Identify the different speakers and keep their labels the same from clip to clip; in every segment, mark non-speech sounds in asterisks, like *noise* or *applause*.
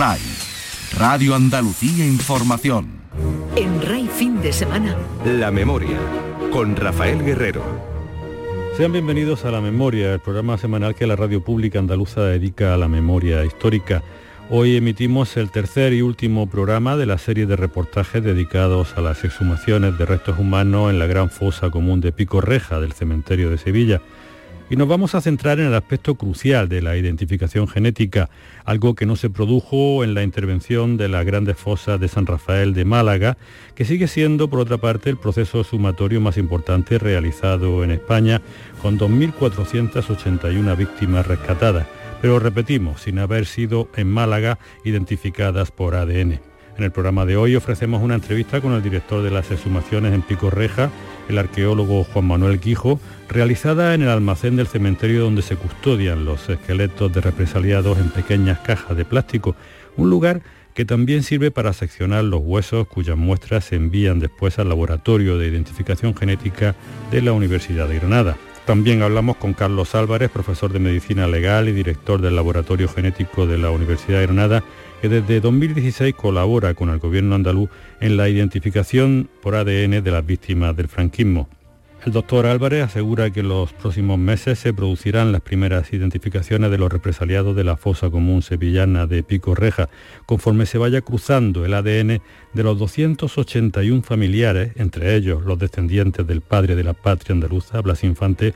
Speaker 1: RAI, Radio Andalucía Información.
Speaker 2: En RAI fin de semana.
Speaker 3: La memoria, con Rafael Guerrero.
Speaker 4: Sean bienvenidos a La Memoria, el programa semanal que la radio pública andaluza dedica a la memoria histórica. Hoy emitimos el tercer y último programa de la serie de reportajes dedicados a las exhumaciones de restos humanos en la gran fosa común de Pico Reja del cementerio de Sevilla y nos vamos a centrar en el aspecto crucial de la identificación genética, algo que no se produjo en la intervención de las grandes fosas de San Rafael de Málaga, que sigue siendo, por otra parte, el proceso sumatorio más importante realizado en España, con 2.481 víctimas rescatadas, pero repetimos, sin haber sido en Málaga identificadas por ADN. En el programa de hoy ofrecemos una entrevista con el director de las exhumaciones en Pico Reja, el arqueólogo Juan Manuel Quijo, realizada en el almacén del cementerio donde se custodian los esqueletos de represaliados en pequeñas cajas de plástico, un lugar que también sirve para seccionar los huesos cuyas muestras se envían después al laboratorio de identificación genética de la Universidad de Granada. También hablamos con Carlos Álvarez, profesor de Medicina Legal y director del Laboratorio Genético de la Universidad de Granada, que desde 2016 colabora con el gobierno andaluz en la identificación por ADN de las víctimas del franquismo. El doctor Álvarez asegura que en los próximos meses se producirán las primeras identificaciones de los represaliados de la fosa común sevillana de Pico Reja, conforme se vaya cruzando el ADN de los 281 familiares, entre ellos los descendientes del padre de la patria andaluza, Blas Infante,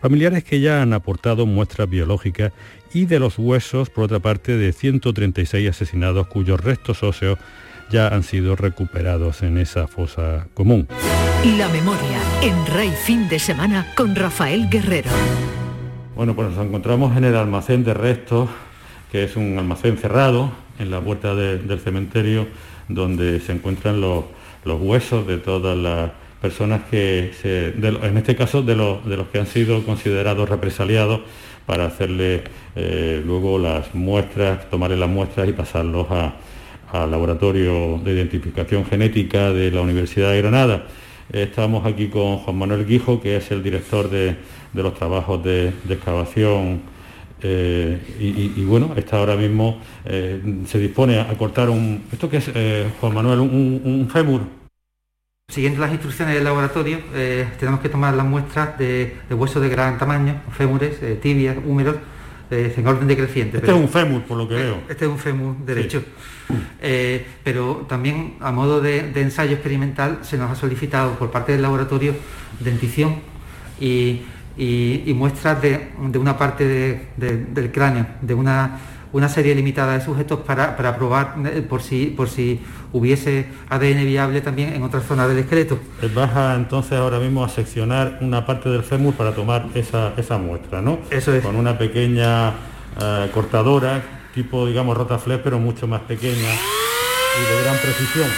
Speaker 4: familiares que ya han aportado muestras biológicas y de los huesos, por otra parte, de 136 asesinados cuyos restos óseos ya han sido recuperados en esa fosa común.
Speaker 2: La memoria en Rey Fin de Semana con Rafael Guerrero.
Speaker 4: Bueno, pues nos encontramos en el almacén de restos, que es un almacén cerrado en la puerta del cementerio, donde se encuentran los, huesos de todas las personas que, en este caso, de los, que han sido considerados represaliados para hacerle eh, luego las muestras, tomarle las muestras y pasarlos al laboratorio de identificación genética de la Universidad de Granada. Estamos aquí con Juan Manuel Guijo, que es el director de, los trabajos de, excavación eh, y, bueno, está ahora mismo, eh, se dispone a cortar un... ¿Esto qué es, Juan Manuel? Un, fémur.
Speaker 5: Siguiendo las instrucciones del laboratorio, tenemos que tomar las muestras de, de huesos de gran tamaño, fémures, tibias, húmeros, en orden decreciente.
Speaker 4: Este es un fémur, por lo que veo.
Speaker 5: Este es un fémur derecho. Eh, pero también a modo de, ensayo experimental se nos ha solicitado por parte del laboratorio dentición y, muestras de, una parte del cráneo, de una, una serie limitada de sujetos para, probar eh, por si, por si hubiese ADN viable también en otras zonas del esqueleto.
Speaker 4: Vas entonces ahora mismo a seccionar una parte del fémur para tomar esa, muestra, ¿no?
Speaker 5: Eso es.
Speaker 4: Con una pequeña eh, cortadora tipo, digamos, rotaflex, pero mucho más pequeña y de gran precisión.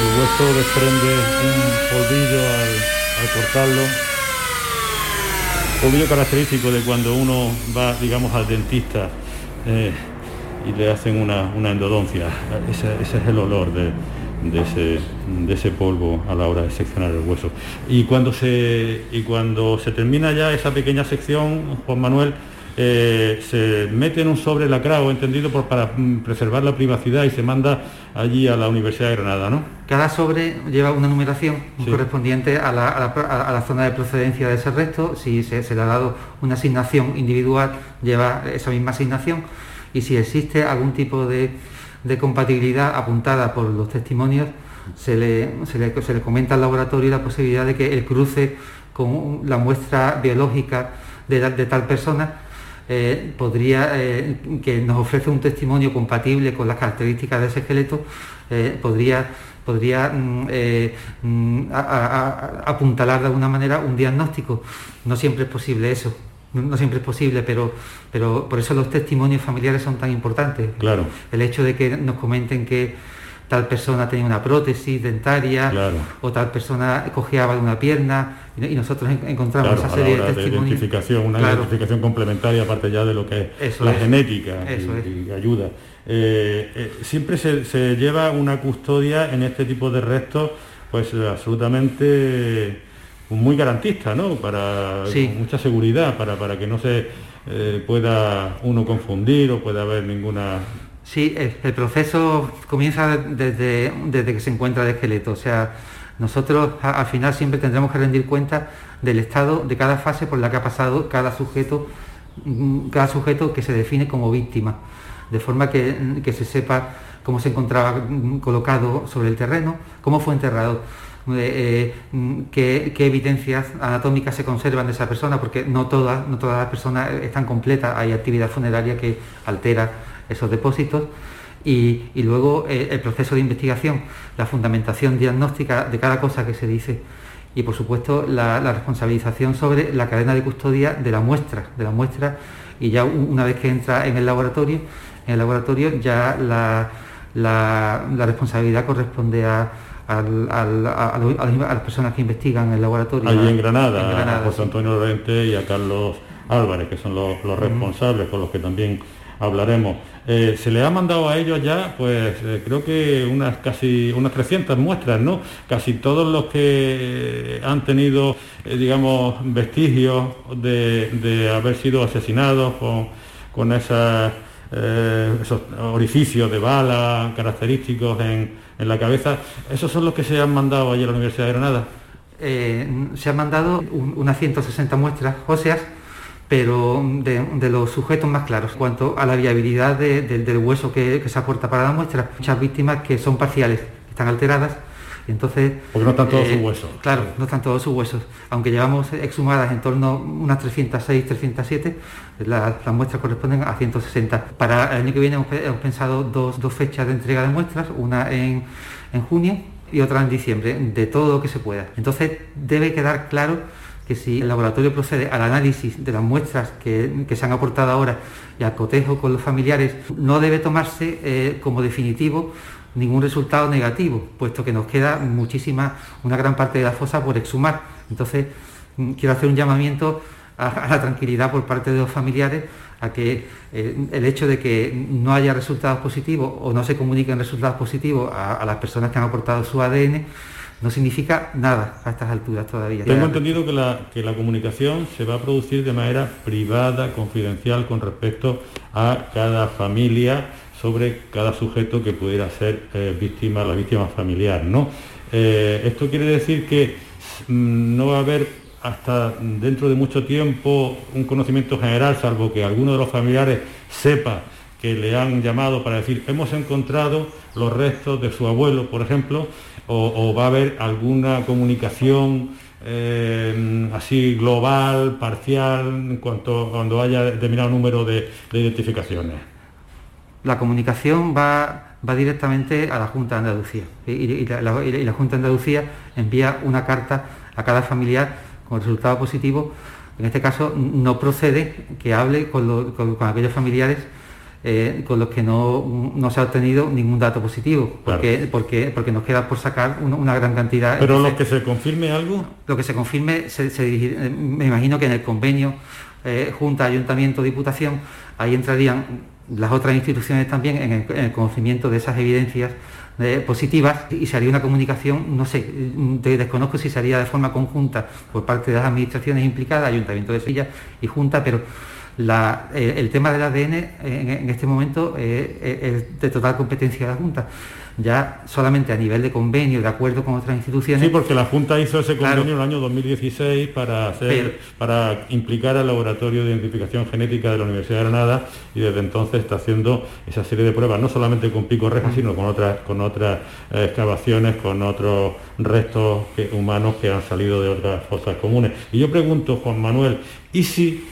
Speaker 4: El hueso desprende un polvillo al, cortarlo. Polvillo característico de cuando uno va, digamos, al dentista eh, y le hacen una, endodoncia. ese es el olor de, de ese, de ese polvo a la hora de seccionar el hueso. Y cuando se, y cuando se termina ya esa pequeña sección, Juan Manuel, eh, se mete en un sobre lacrado, entendido por, para mm, preservar la privacidad y se manda allí a la Universidad de Granada, ¿no?
Speaker 5: Cada sobre lleva una numeración correspondiente a la, zona de procedencia de ese resto. Si se, le ha dado una asignación individual, lleva esa misma asignación. Y si existe algún tipo de de compatibilidad apuntada por los testimonios, se le, se le, comenta al laboratorio la posibilidad de que el cruce con la muestra biológica de, tal persona eh, podría, eh, que nos ofrece un testimonio compatible con las características de ese esqueleto, eh, podría, podría mm, mm, apuntalar de alguna manera un diagnóstico. No siempre es posible eso no siempre es posible, pero, pero por eso los testimonios familiares son tan importantes.
Speaker 4: Claro.
Speaker 5: El hecho de que nos comenten que tal persona tenía una prótesis dentaria o tal persona cojeaba de una pierna y, nosotros encontramos esa serie de testimonios.
Speaker 4: identificación, una identificación complementaria aparte ya de lo que es la genética y, ayuda. Eh, eh, siempre se, se, lleva una custodia en este tipo de restos pues absolutamente muy garantista, ¿no? Para mucha seguridad, para, para que no se eh, pueda uno confundir o pueda haber ninguna...
Speaker 5: Sí, el, proceso comienza desde, desde que se encuentra el esqueleto, o sea, nosotros al final siempre tendremos que rendir cuenta del estado de cada fase por la que ha pasado cada sujeto, mm, cada sujeto que se define como víctima, de forma que, que se sepa cómo se encontraba colocado sobre el terreno, cómo fue enterrado, eh, mm, qué, evidencias anatómicas se conservan de esa persona, porque no todas, no todas las personas están completas, hay actividad funeraria que altera esos depósitos. Y, luego eh, el proceso de investigación, la fundamentación diagnóstica de cada cosa que se dice. Y por supuesto la, responsabilización sobre la cadena de custodia de la muestra, de la muestra. Y ya una vez que entra en el laboratorio, en el laboratorio ya la, la responsabilidad corresponde a, a, las personas que investigan en el laboratorio.
Speaker 4: Allí en Granada, a José Antonio Lorente y a Carlos Álvarez, que son los, responsables con los que también hablaremos. Eh, se le ha mandado a ellos ya, pues eh, creo que unas casi unas 300 muestras, ¿no? Casi todos los que han tenido, eh, digamos, vestigios de, haber sido asesinados con, con esas, esos orificios de bala característicos en, en la cabeza. ¿Esos son los que se han mandado ayer a la Universidad de Granada?
Speaker 5: Eh, se han mandado unas 160 muestras óseas, pero de, los sujetos más claros. Cuanto a la viabilidad del hueso que, que, se aporta para la muestra, muchas víctimas que son parciales, están alteradas, entonces,
Speaker 4: Porque no están todos sus eh, huesos.
Speaker 5: Claro, no están todos sus huesos. Aunque llevamos exhumadas en torno a unas 306, 307, las muestras corresponden a 160. Para el año que viene hemos, pensado dos, fechas de entrega de muestras, una en, junio y otra en diciembre, de todo lo que se pueda. Entonces debe quedar claro que si el laboratorio procede al análisis de las muestras que, se han aportado ahora y al cotejo con los familiares, no debe tomarse eh, como definitivo ningún resultado negativo, puesto que nos queda muchísima, una gran parte de la fosa por exhumar. Entonces, mm, quiero hacer un llamamiento a, la tranquilidad por parte de los familiares a que eh, el hecho de que no haya resultados positivos o no se comuniquen resultados positivos a, las personas que han aportado su ADN no significa nada a estas alturas todavía.
Speaker 4: Tengo entendido que la, que la comunicación se va a producir de manera privada, confidencial, con respecto a cada familia sobre cada sujeto que pudiera ser eh, víctima, la víctima familiar. ¿no? Eh, esto quiere decir que mm, no va a haber hasta dentro de mucho tiempo un conocimiento general, salvo que alguno de los familiares sepa que le han llamado para decir hemos encontrado los restos de su abuelo, por ejemplo, o, va a haber alguna comunicación eh, así global, parcial, cuanto cuando haya determinado número de identificaciones
Speaker 5: la comunicación va, va directamente a la Junta de Andalucía y, la, Junta de Andalucía envía una carta a cada familiar con resultado positivo. En este caso no procede que hable con, aquellos familiares eh, con los que no, se ha obtenido ningún dato positivo, porque, porque, porque nos queda por sacar una, gran cantidad.
Speaker 4: ¿Pero lo que se confirme algo?
Speaker 5: Lo que se confirme, me imagino que en el convenio eh, Junta, Ayuntamiento, Diputación, ahí entrarían las otras instituciones también en el, conocimiento de esas evidencias eh, positivas y se haría una comunicación, no sé, desconozco si se haría de forma conjunta por parte de las administraciones implicadas, Ayuntamiento de Sevilla y Junta, pero eh, el tema del ADN en, este momento eh, es de total competencia de la Junta ya solamente a nivel de convenio, de acuerdo con otras instituciones.
Speaker 4: Sí, porque la Junta hizo ese convenio en el año 2016 para, hacer, para implicar al Laboratorio de Identificación Genética de la Universidad de Granada y desde entonces está haciendo esa serie de pruebas, no solamente con pico reja, sino con otras, con otras eh, excavaciones, con otros restos humanos que han salido de otras fosas comunes. Y yo pregunto, Juan Manuel, ¿y si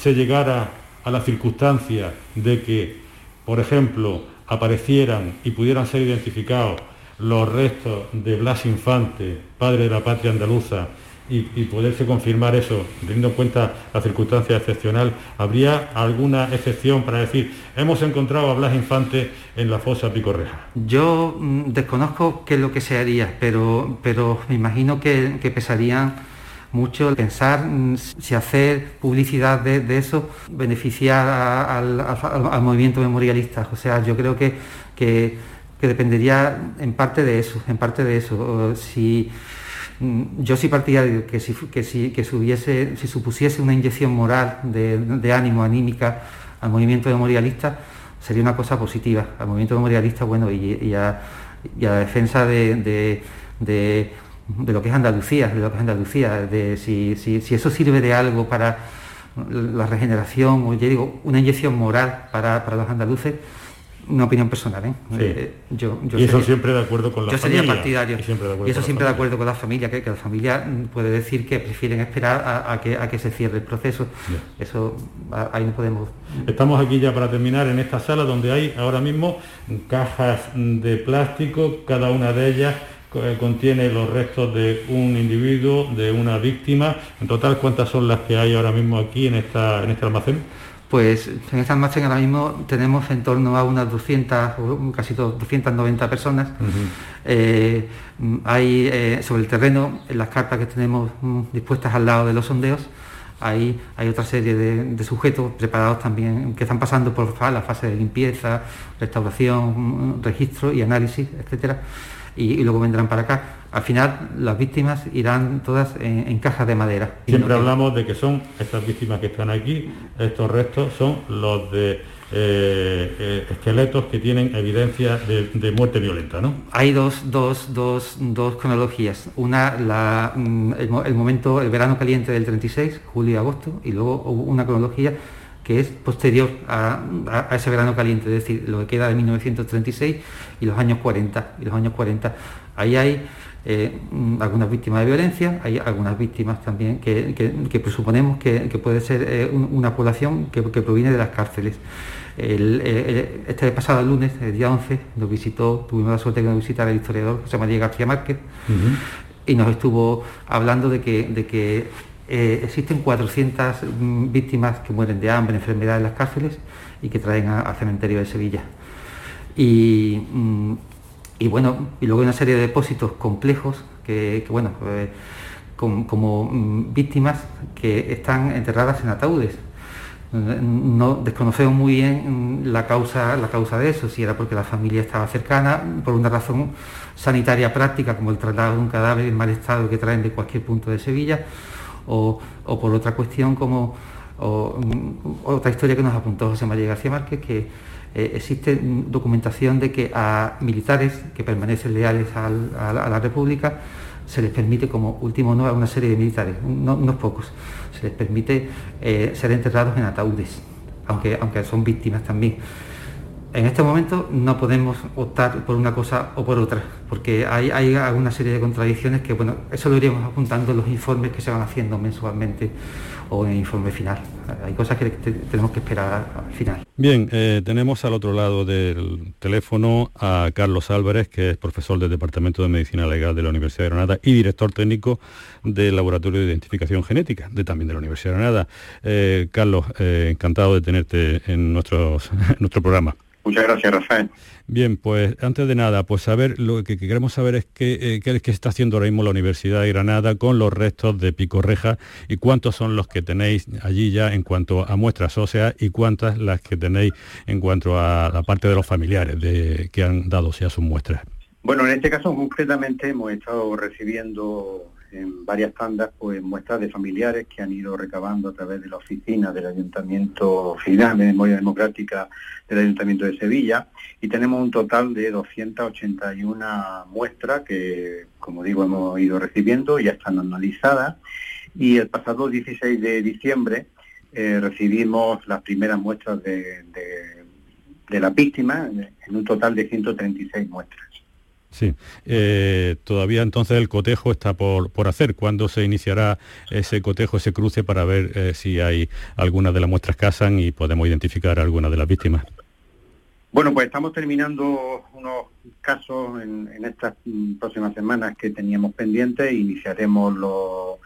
Speaker 4: se llegara a la circunstancia de que, por ejemplo, aparecieran y pudieran ser identificados los restos de Blas Infante, padre de la patria andaluza, y, poderse confirmar eso, teniendo en cuenta la circunstancia excepcional, ¿habría alguna excepción para decir, hemos encontrado a Blas Infante en la fosa Picorreja?
Speaker 5: Yo mm, desconozco qué es lo que se haría, pero, pero me imagino que, que pesarían mucho pensar mm, si hacer publicidad de, eso beneficia al, movimiento memorialista. O sea, yo creo que, que, dependería en parte de eso, en parte de eso. Si Mm, yo sí partidario que si, que si, que si supusiese una inyección moral de, ánimo, anímica al movimiento memorialista, sería una cosa positiva. Al movimiento memorialista, bueno, y, a, la defensa de, lo que es Andalucía, de lo que es Andalucía, de si, si eso sirve de algo para la regeneración, o ya digo, una inyección moral para, para los andaluces, una opinión personal. ¿eh?
Speaker 4: eh yo, y eso siempre de acuerdo con la
Speaker 5: yo Sería partidario. Y, eso siempre de acuerdo con la familia, que, la familia puede decir que prefieren esperar a, que, a que se cierre el proceso. Eso ahí no podemos.
Speaker 4: Estamos aquí ya para terminar en esta sala donde hay ahora mismo cajas de plástico, cada una de ellas contiene los restos de un individuo, de una víctima. En total, ¿cuántas son las que hay ahora mismo aquí en, esta, en este almacén?
Speaker 5: Pues en este almacén ahora mismo tenemos en torno a unas 200, casi 290 personas. Eh, hay eh, sobre el terreno, en las cartas que tenemos mm, dispuestas al lado de los sondeos, hay, hay otra serie de, sujetos preparados también que están pasando por la fase de limpieza, restauración, mm, registro y análisis, etcétera y, luego vendrán para acá. Al final las víctimas irán todas en, cajas de madera.
Speaker 4: Siempre hablamos de que son estas víctimas que están aquí, estos restos son los de eh, eh, esqueletos que tienen evidencia de, muerte violenta, ¿no?
Speaker 5: Hay dos, dos, dos, dos cronologías. Una, la, mm, el, momento, el verano caliente del 36, julio y agosto, y luego una cronología que es posterior a, ese verano caliente, es decir, lo que queda de 1936 y los años 40. Y los años 40. Ahí hay eh, algunas víctimas de violencia, hay algunas víctimas también que, presuponemos que, puede ser eh, una población que, proviene de las cárceles. este pasado lunes, el día 11, nos visitó, tuvimos la suerte de que nos visitara el historiador José María García Márquez y nos estuvo hablando de que, de que eh, existen 400 mm, víctimas que mueren de hambre, enfermedad en las cárceles y que traen al cementerio de Sevilla. Mm, y, bueno, y luego hay una serie de depósitos complejos que, bueno, eh, como, mm, víctimas que están enterradas en ataúdes. No desconocemos muy bien la causa, la causa de eso, si era porque la familia estaba cercana, por una razón sanitaria práctica, como el traslado de un cadáver en mal estado que traen de cualquier punto de Sevilla, o, por otra cuestión como mm, otra historia que nos apuntó José María García Márquez, que eh, existe documentación de que a militares que permanecen leales a, la República se les permite como último honor a una serie de militares, no, unos pocos, se les permite eh, ser enterrados en ataúdes, aunque, aunque son víctimas también. En este momento no podemos optar por una cosa o por otra, porque hay, hay alguna serie de contradicciones que, bueno, eso lo iríamos apuntando en los informes que se van haciendo mensualmente o en el informe final. Hay cosas que tenemos que esperar al final.
Speaker 4: Bien, eh, tenemos al otro lado del teléfono a Carlos Álvarez, que es profesor del Departamento de Medicina Legal de la Universidad de Granada y director técnico del Laboratorio de Identificación Genética, de, también de la Universidad de Granada. Eh, Carlos, eh, encantado de tenerte en, nuestros, *laughs* en nuestro programa.
Speaker 6: Muchas gracias, Rafael.
Speaker 4: Bien, pues antes de nada, pues saber lo que, queremos saber es qué, eh, qué, está haciendo ahora mismo la Universidad de Granada con los restos de Picorreja y cuántos son los que tenéis allí ya en cuanto a muestras óseas y cuántas las que tenéis en cuanto a la parte de los familiares de, que han dado ya sus muestras.
Speaker 6: Bueno, en este caso concretamente hemos estado recibiendo en varias tandas pues muestras de familiares que han ido recabando a través de la oficina del Ayuntamiento Final de Memoria Democrática del Ayuntamiento de Sevilla y tenemos un total de 281 muestras que, como digo, hemos ido recibiendo, ya están analizadas y el pasado 16 de diciembre eh, recibimos las primeras muestras de, de, de las víctimas en un total de 136 muestras.
Speaker 4: Sí, eh, todavía entonces el cotejo está por, por, hacer. ¿Cuándo se iniciará ese cotejo, ese cruce para ver eh, si hay algunas de las muestras casan y podemos identificar a algunas de las víctimas?
Speaker 6: Bueno, pues estamos terminando unos casos en, estas próximas semanas que teníamos pendientes iniciaremos los,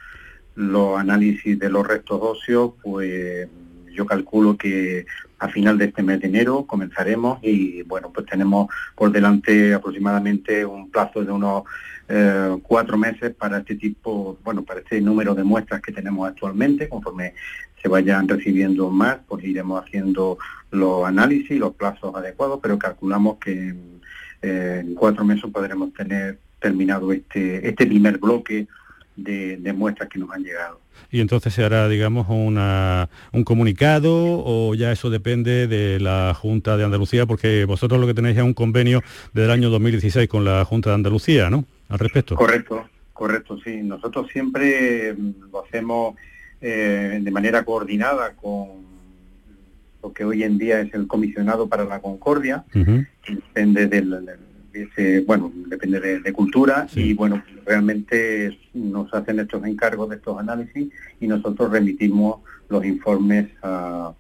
Speaker 6: los análisis de los restos óseos, pues yo calculo que a final de este mes de enero comenzaremos y bueno, pues tenemos por delante aproximadamente un plazo de unos eh, cuatro meses para este tipo, bueno, para este número de muestras que tenemos actualmente. Conforme se vayan recibiendo más, pues iremos haciendo los análisis y los plazos adecuados, pero calculamos que eh, en cuatro meses podremos tener terminado este, este primer bloque de, muestras que nos han llegado.
Speaker 4: Y entonces se hará, digamos, una, un comunicado o ya eso depende de la Junta de Andalucía, porque vosotros lo que tenéis es un convenio del año 2016 con la Junta de Andalucía, ¿no? Al respecto.
Speaker 6: Correcto, correcto, sí. Nosotros siempre mm, lo hacemos eh, de manera coordinada con lo que hoy en día es el comisionado para la concordia, que depende del, bueno, depende de, cultura y bueno, realmente nos hacen estos encargos de estos análisis y nosotros remitimos los informes a,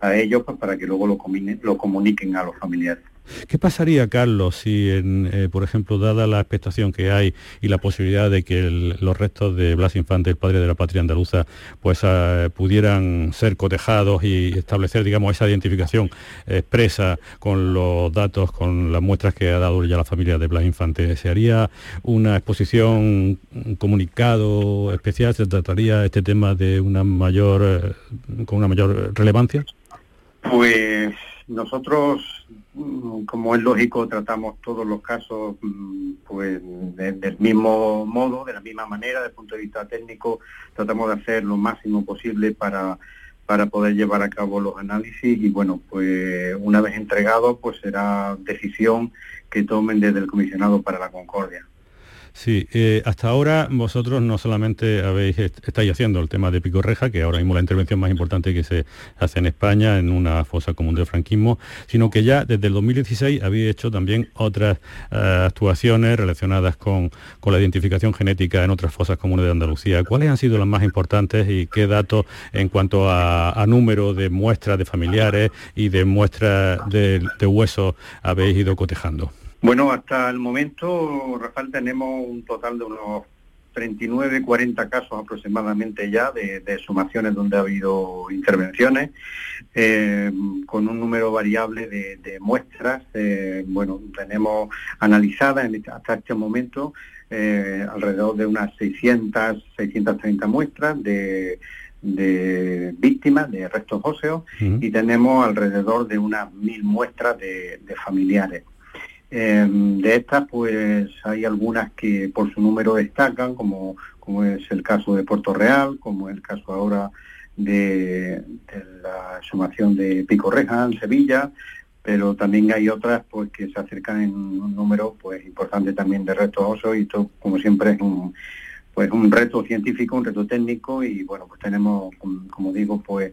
Speaker 6: a ellos pues, para que luego lo, lo comuniquen a los familiares.
Speaker 4: ¿Qué pasaría, Carlos, si, eh, por ejemplo, dada la expectación que hay y la posibilidad de que los restos de Blas Infante, el padre de la patria andaluza, pues ah, pudieran ser cotejados y establecer, digamos, esa identificación expresa con los datos, con las muestras que ha dado ya la familia de Blas Infante? ¿Se haría una exposición, un comunicado especial? ¿Se trataría este tema de una mayor, eh, con una mayor relevancia?
Speaker 6: Pues nosotros, como es lógico, tratamos todos los casos mm, pues del mismo modo, de la misma manera, desde el punto de vista técnico, tratamos de hacer lo máximo posible para, para poder llevar a cabo los análisis y bueno, pues una vez entregado, pues será decisión que tomen desde el comisionado para la Concordia.
Speaker 4: Sí, eh, hasta ahora vosotros no solamente habéis estáis haciendo el tema de Pico Reja, que ahora mismo la intervención más importante que se hace en España en una fosa común del franquismo, sino que ya desde el 2016 habéis hecho también otras eh, actuaciones relacionadas con, la identificación genética en otras fosas comunes de Andalucía. ¿Cuáles han sido las más importantes y qué datos en cuanto a, número de muestras de familiares y de muestras de, de huesos habéis ido cotejando?
Speaker 6: Bueno, hasta el momento, Rafael, tenemos un total de unos 39, 40 casos aproximadamente ya de, sumaciones donde ha habido intervenciones, eh, con un número variable de, muestras. Eh, bueno, tenemos analizadas hasta este momento eh, alrededor de unas 600, 630 muestras de, víctimas de restos óseos y tenemos alrededor de unas mil muestras de familiares. Em, de estas, pues hay algunas que por su número destacan, como, como es el caso de Puerto Real, como es el caso ahora de, la sumación de Pico Reja en Sevilla, pero también hay otras pues que se acercan en un número pues importante también de restos óseos y esto como siempre es un pues un reto científico, un reto técnico y bueno pues tenemos como digo pues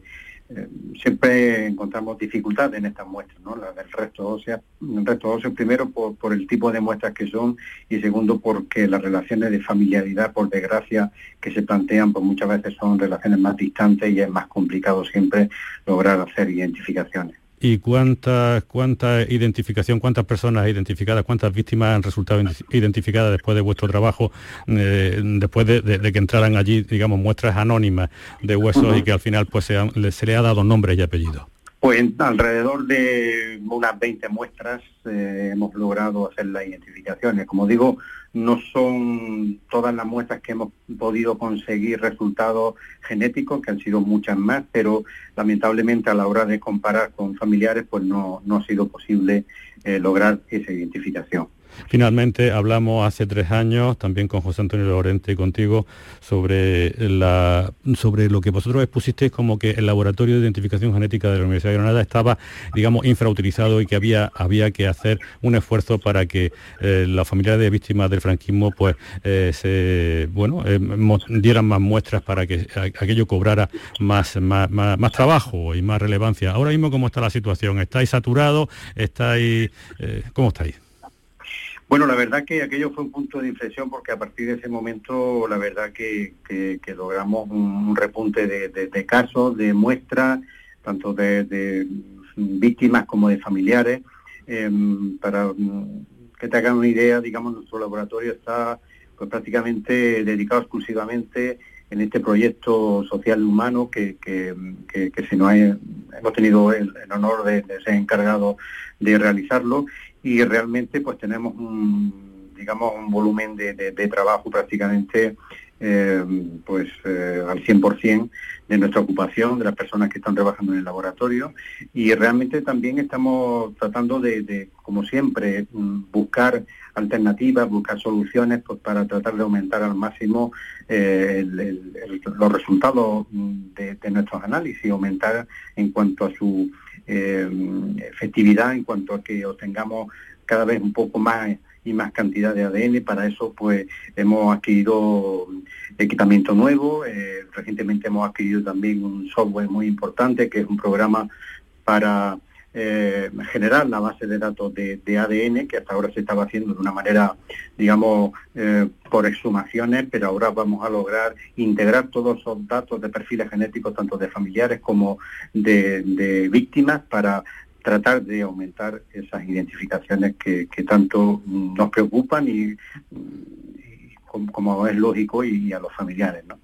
Speaker 6: eh, siempre encontramos dificultades en estas muestras, ¿no? La del resto óseo, el resto óseo primero por, por, el tipo de muestras que son y segundo porque las relaciones de familiaridad, por desgracia, que se plantean, pues muchas veces son relaciones más distantes y es más complicado siempre lograr hacer identificaciones
Speaker 4: y cuánta, cuánta identificación, cuántas personas identificadas, cuántas víctimas han resultado identificadas después de vuestro trabajo, eh, después de, que entraran allí, digamos, muestras anónimas de huesos y que al final pues se, se le ha dado nombre y apellido.
Speaker 6: Pues alrededor de unas 20 muestras eh, hemos logrado hacer las identificaciones. Como digo, no son todas las muestras que hemos podido conseguir resultados genéticos, que han sido muchas más, pero lamentablemente a la hora de comparar con familiares, pues no, no ha sido posible eh, lograr esa identificación.
Speaker 4: Finalmente hablamos hace tres años también con José Antonio Lorente y contigo sobre, la, sobre lo que vosotros expusisteis como que el laboratorio de identificación genética de la Universidad de Granada estaba, digamos, infrautilizado y que había, había que hacer un esfuerzo para que eh, las familiares de víctimas del franquismo pues eh, bueno, eh, dieran más muestras para que aquello cobrara más, más, más, trabajo y más relevancia. Ahora mismo, ¿cómo está la situación? ¿Estáis saturados? ¿Estáis, ¿Cómo estáis?
Speaker 6: Bueno, la verdad que aquello fue un punto de inflexión porque a partir de ese momento la verdad que, logramos un, repunte de, casos, de muestras, tanto de, víctimas como de familiares. Em, para que te hagan una idea, digamos, nuestro laboratorio está pues, prácticamente dedicado exclusivamente en este proyecto social humano que, se nos hemos tenido el, honor de, ser encargado de realizarlo y realmente pues tenemos un digamos un volumen de, trabajo prácticamente eh, pues eh, al 100% de nuestra ocupación, de las personas que están trabajando en el laboratorio. Y realmente también estamos tratando de, como siempre, mm, buscar alternativas, buscar soluciones pues, para tratar de aumentar al máximo eh, los resultados mm, de, nuestros análisis, aumentar en cuanto a su efectividad, en cuanto a que obtengamos cada vez un poco más y más cantidad de ADN. Para eso, pues, hemos adquirido equipamiento nuevo. Eh, recientemente hemos adquirido también un software muy importante, que es un programa para eh, generar la base de datos de, ADN, que hasta ahora se estaba haciendo de una manera, digamos, eh, por exhumaciones, pero ahora vamos a lograr integrar todos esos datos de perfiles genéticos, tanto de familiares como de víctimas, para tratar de aumentar esas identificaciones que, tanto nos preocupan y, como, es lógico y, a los familiares. ¿no?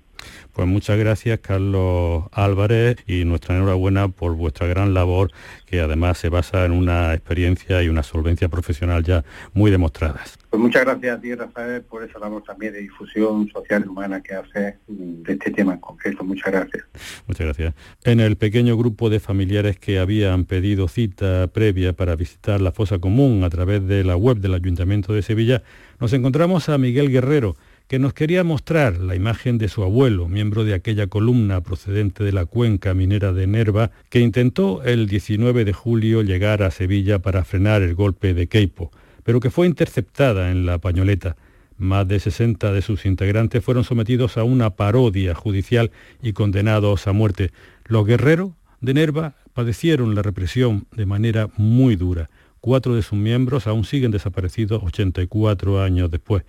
Speaker 4: Pues muchas gracias Carlos Álvarez y nuestra enhorabuena por vuestra gran labor que además se basa en una experiencia y una solvencia profesional ya muy demostradas.
Speaker 6: Pues muchas gracias a ti Rafael por esa labor también de difusión social y humana que hace de este tema en concreto. Muchas gracias.
Speaker 4: Muchas gracias. En el pequeño grupo de familiares que habían pedido cita previa para visitar la fosa común a través de la web del Ayuntamiento de Sevilla, nos encontramos a Miguel Guerrero, que nos quería mostrar la imagen de su abuelo, miembro de aquella columna procedente de la cuenca minera de Nerva, que intentó el 19 de julio llegar a Sevilla para frenar el golpe de Queipo, pero que fue interceptada en la pañoleta. Más de 60 de sus integrantes fueron sometidos a una parodia judicial y condenados a muerte. Los guerreros de Nerva padecieron la represión de manera muy dura. Cuatro de sus miembros aún siguen desaparecidos 84 años después.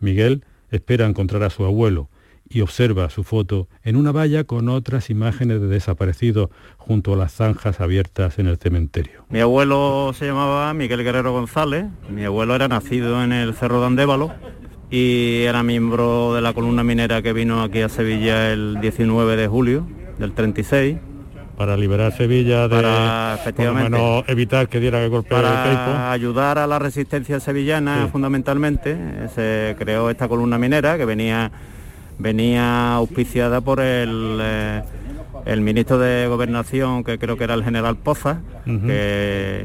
Speaker 4: Miguel espera encontrar a su abuelo y observa su foto en una valla con otras imágenes de desaparecidos junto a las zanjas abiertas en el cementerio.
Speaker 7: Mi abuelo se llamaba Miguel Guerrero González, mi abuelo era nacido en el Cerro de Andévalo y era miembro de la columna minera que vino aquí a Sevilla el 19 de julio del 36
Speaker 4: para liberar Sevilla de
Speaker 7: para, efectivamente,
Speaker 4: evitar que diera el golpe
Speaker 7: para ayudar a la resistencia sevillana fundamentalmente. Se creó esta columna minera que venía venía auspiciada por el eh, el ministro de gobernación que creo que era el general Poza que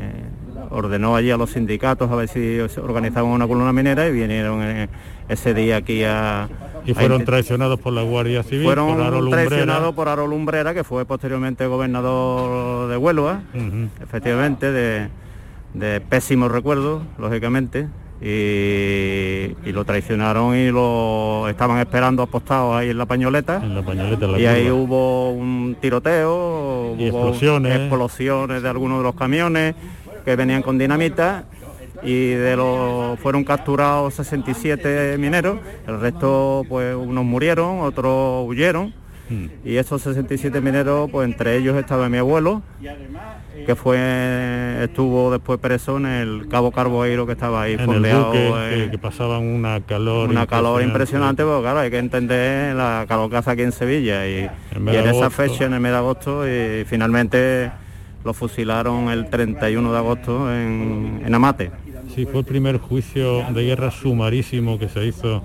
Speaker 7: ordenó allí a los sindicatos a ver si organizaban una columna minera y vinieron eh, ese día aquí a
Speaker 4: y fueron traicionados por la Guardia Civil.
Speaker 7: Fueron por traicionados por Aro Lumbrera, que fue posteriormente gobernador de Huelva, efectivamente, de, de pésimos recuerdos, lógicamente. Y, lo traicionaron y lo estaban esperando apostados ahí en la pañoleta.
Speaker 4: En la pañoleta
Speaker 7: y ahí hubo un tiroteo,
Speaker 4: y explosiones.
Speaker 7: explosiones de algunos de los camiones que venían con dinamita y de los fueron capturados 67 mineros, el resto pues unos murieron, otros huyeron. Hmm. y esos 67 mineros pues entre ellos estaba mi abuelo que fue estuvo después preso en el Cabo Carboeiro que estaba ahí
Speaker 4: en el que, pasaban una calor
Speaker 7: una calor impresionante. porque claro hay que entender la calor que hace aquí en Sevilla y en, esa fecha en el mes de agosto y finalmente lo fusilaron el 31 de agosto en Amate
Speaker 4: Sí, fue el primer juicio de guerra sumarísimo que se hizo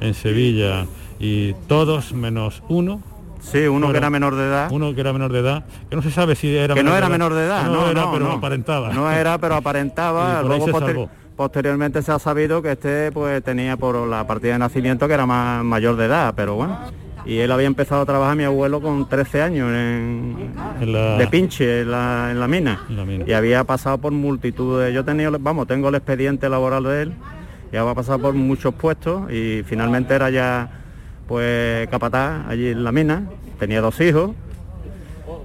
Speaker 4: en Sevilla y todos menos uno
Speaker 7: Sí, uno que era menor de edad.
Speaker 4: Uno que era menor de edad, que no se sabe si era
Speaker 7: Que no era menor de edad, no,
Speaker 4: era, pero aparentaba.
Speaker 7: No era, pero aparentaba. *laughs* Luego posteriormente se ha sabido que este pues tenía por la partida de nacimiento que era más mayor de edad, pero bueno y él había empezado a trabajar mi abuelo con 13 años en, de pinche en la, mina. y había pasado por multitud de yo tenía vamos tengo el expediente laboral de él y había pasado por muchos puestos y finalmente era ya pues capataz allí en la mina. Tenía dos hijos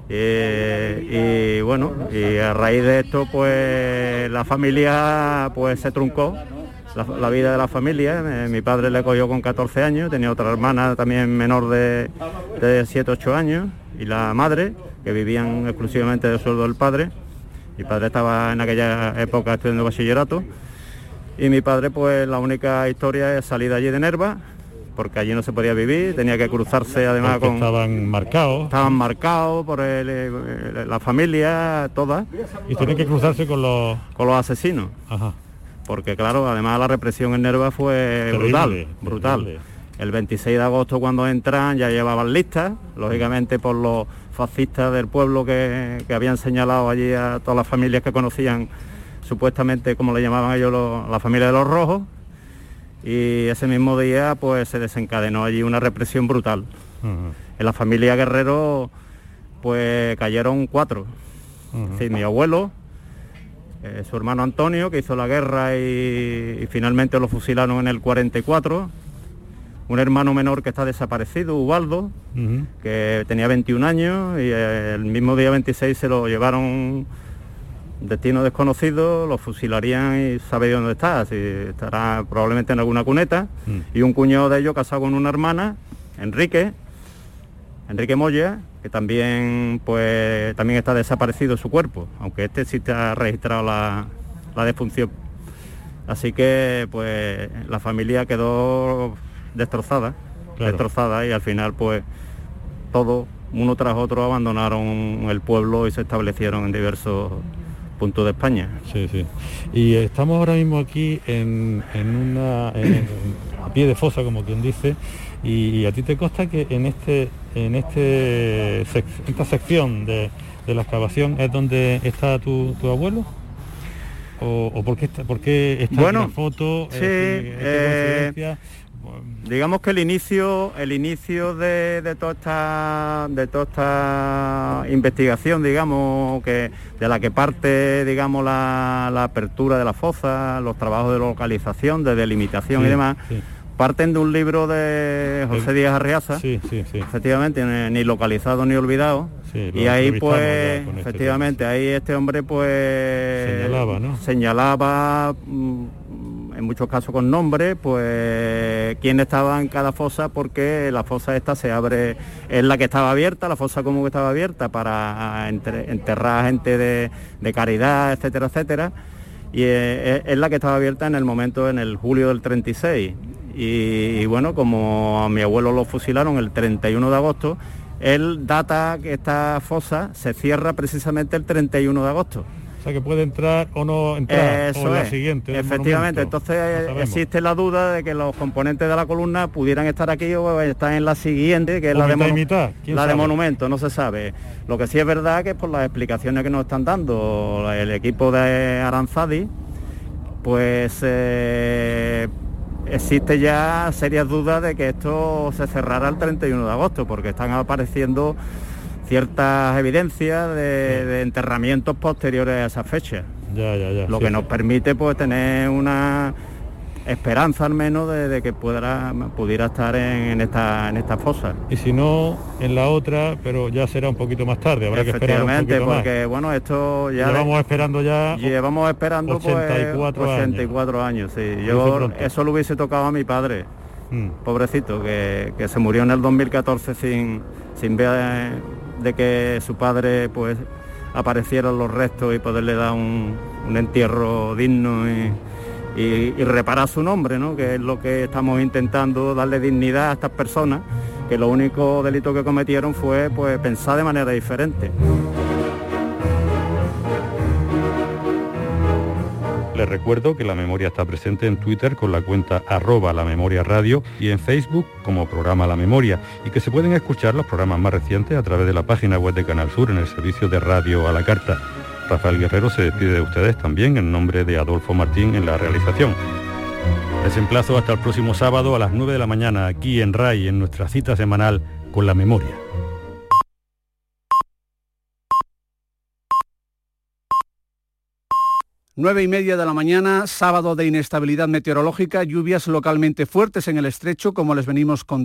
Speaker 7: y, bueno y a raíz de esto pues la familia pues se truncó la, vida de la familia. Eh, mi padre le cogió con 14 años, tenía otra hermana también menor de, de 7, 8 años y la madre, que vivían exclusivamente del sueldo del padre. Mi padre estaba en aquella época estudiando bachillerato y mi padre pues la única historia es salir de allí de Nerva porque allí no se podía vivir, tenía que cruzarse además con...
Speaker 4: Estaban marcados.
Speaker 7: Estaban marcados por eh, la familia, toda.
Speaker 4: Y tenía que cruzarse con los...
Speaker 7: Con los asesinos.
Speaker 4: Ajá
Speaker 7: porque claro, además la represión en Nerva fue brutal, brutal. El 26 de agosto cuando entran ya llevaban listas, lógicamente por los fascistas del pueblo que, habían señalado allí a todas las familias que conocían supuestamente como le llamaban ellos la familia de los rojos y ese mismo día pues se desencadenó allí una represión brutal. En la familia Guerrero pues cayeron cuatro. mi abuelo, eh, su hermano Antonio, que hizo la guerra y, finalmente lo fusilaron en el 44. Un hermano menor que está desaparecido, Ubaldo, que tenía 21 años y el mismo día 26 se lo llevaron destino desconocido, lo fusilarían y sabe dónde está, si estará probablemente en alguna cuneta. Y un cuñado de ellos casado con una hermana, Enrique, Enrique Moya, que también, pues, también está desaparecido su cuerpo, aunque este sí está registrado la, defunción. Así que pues la familia quedó destrozada, destrozada y al final pues todos, uno tras otro, abandonaron el pueblo y se establecieron en diversos puntos de España.
Speaker 4: Sí, sí. Y estamos ahora mismo aquí en, una a pie de fosa, como quien dice, y, a ti te consta que en este en este esta sección de, la excavación es donde está tu, abuelo o, por qué está, por está
Speaker 7: bueno,
Speaker 4: la foto
Speaker 7: sí, eh, digamos que el inicio el inicio de, toda esta de toda esta investigación digamos que de la que parte digamos la, apertura de la fosa los trabajos de localización de delimitación y demás parten de un libro de José Díaz Arriaza, sí, sí, sí. efectivamente, ni localizado ni olvidado. y ahí pues, este efectivamente, ahí este hombre pues
Speaker 4: señalaba, ¿no?
Speaker 7: señalaba mm, en muchos casos con nombre, pues quién estaba en cada fosa, porque la fosa esta se abre, es la que estaba abierta, la fosa común que estaba abierta para enterrar gente de, de caridad, etcétera, etcétera y es, la que estaba abierta en el momento, en el julio del 36. Y, bueno, como a mi abuelo lo fusilaron el 31 de agosto, él data que esta fosa se cierra precisamente el 31 de agosto.
Speaker 4: O sea que puede entrar o no entrar
Speaker 7: Eso la
Speaker 4: siguiente.
Speaker 7: Efectivamente, entonces existe la duda de que los componentes de la columna pudieran estar aquí o estar en la siguiente, que es la, de, la de monumento, no se sabe. Lo que sí es verdad que por las explicaciones que nos están dando el equipo de Aranzadi, pues eh, existe ya serias dudas de que esto se cerrará el 31 de agosto, porque están apareciendo ciertas evidencias de, enterramientos posteriores a esa fecha. Lo que nos permite pues tener una esperanza al menos de, que pudiera, pudiera estar en, esta, en esta fosa.
Speaker 4: Y si no, en la otra, pero ya será un poquito más tarde, habrá que esperar un poquito
Speaker 7: porque bueno, esto ya...
Speaker 4: Llevamos esperando ya...
Speaker 7: Llevamos esperando 84 pues, 84 años. sí. Yo eso lo hubiese tocado a mi padre, mm. pobrecito, que, se murió en el 2014 sin, sin ver de que su padre pues aparecieran los restos y poderle dar un, un entierro digno y y, reparar su nombre, ¿no? que es lo que estamos intentando darle dignidad a estas personas, que lo único delito que cometieron fue pues, pensar de manera diferente.
Speaker 4: Les recuerdo que la memoria está presente en Twitter con la cuenta arroba la memoria radio y en Facebook como programa La Memoria y que se pueden escuchar los programas más recientes a través de la página web de Canal Sur en el servicio de radio a la carta. Rafael Guerrero se despide de ustedes también en nombre de Adolfo Martín en la realización. Les emplazo hasta el próximo sábado a las 9 de la mañana aquí en RAI en nuestra cita semanal con la memoria.
Speaker 8: Nueve y media de la mañana, sábado de inestabilidad meteorológica, lluvias localmente fuertes en el estrecho, como les venimos contando.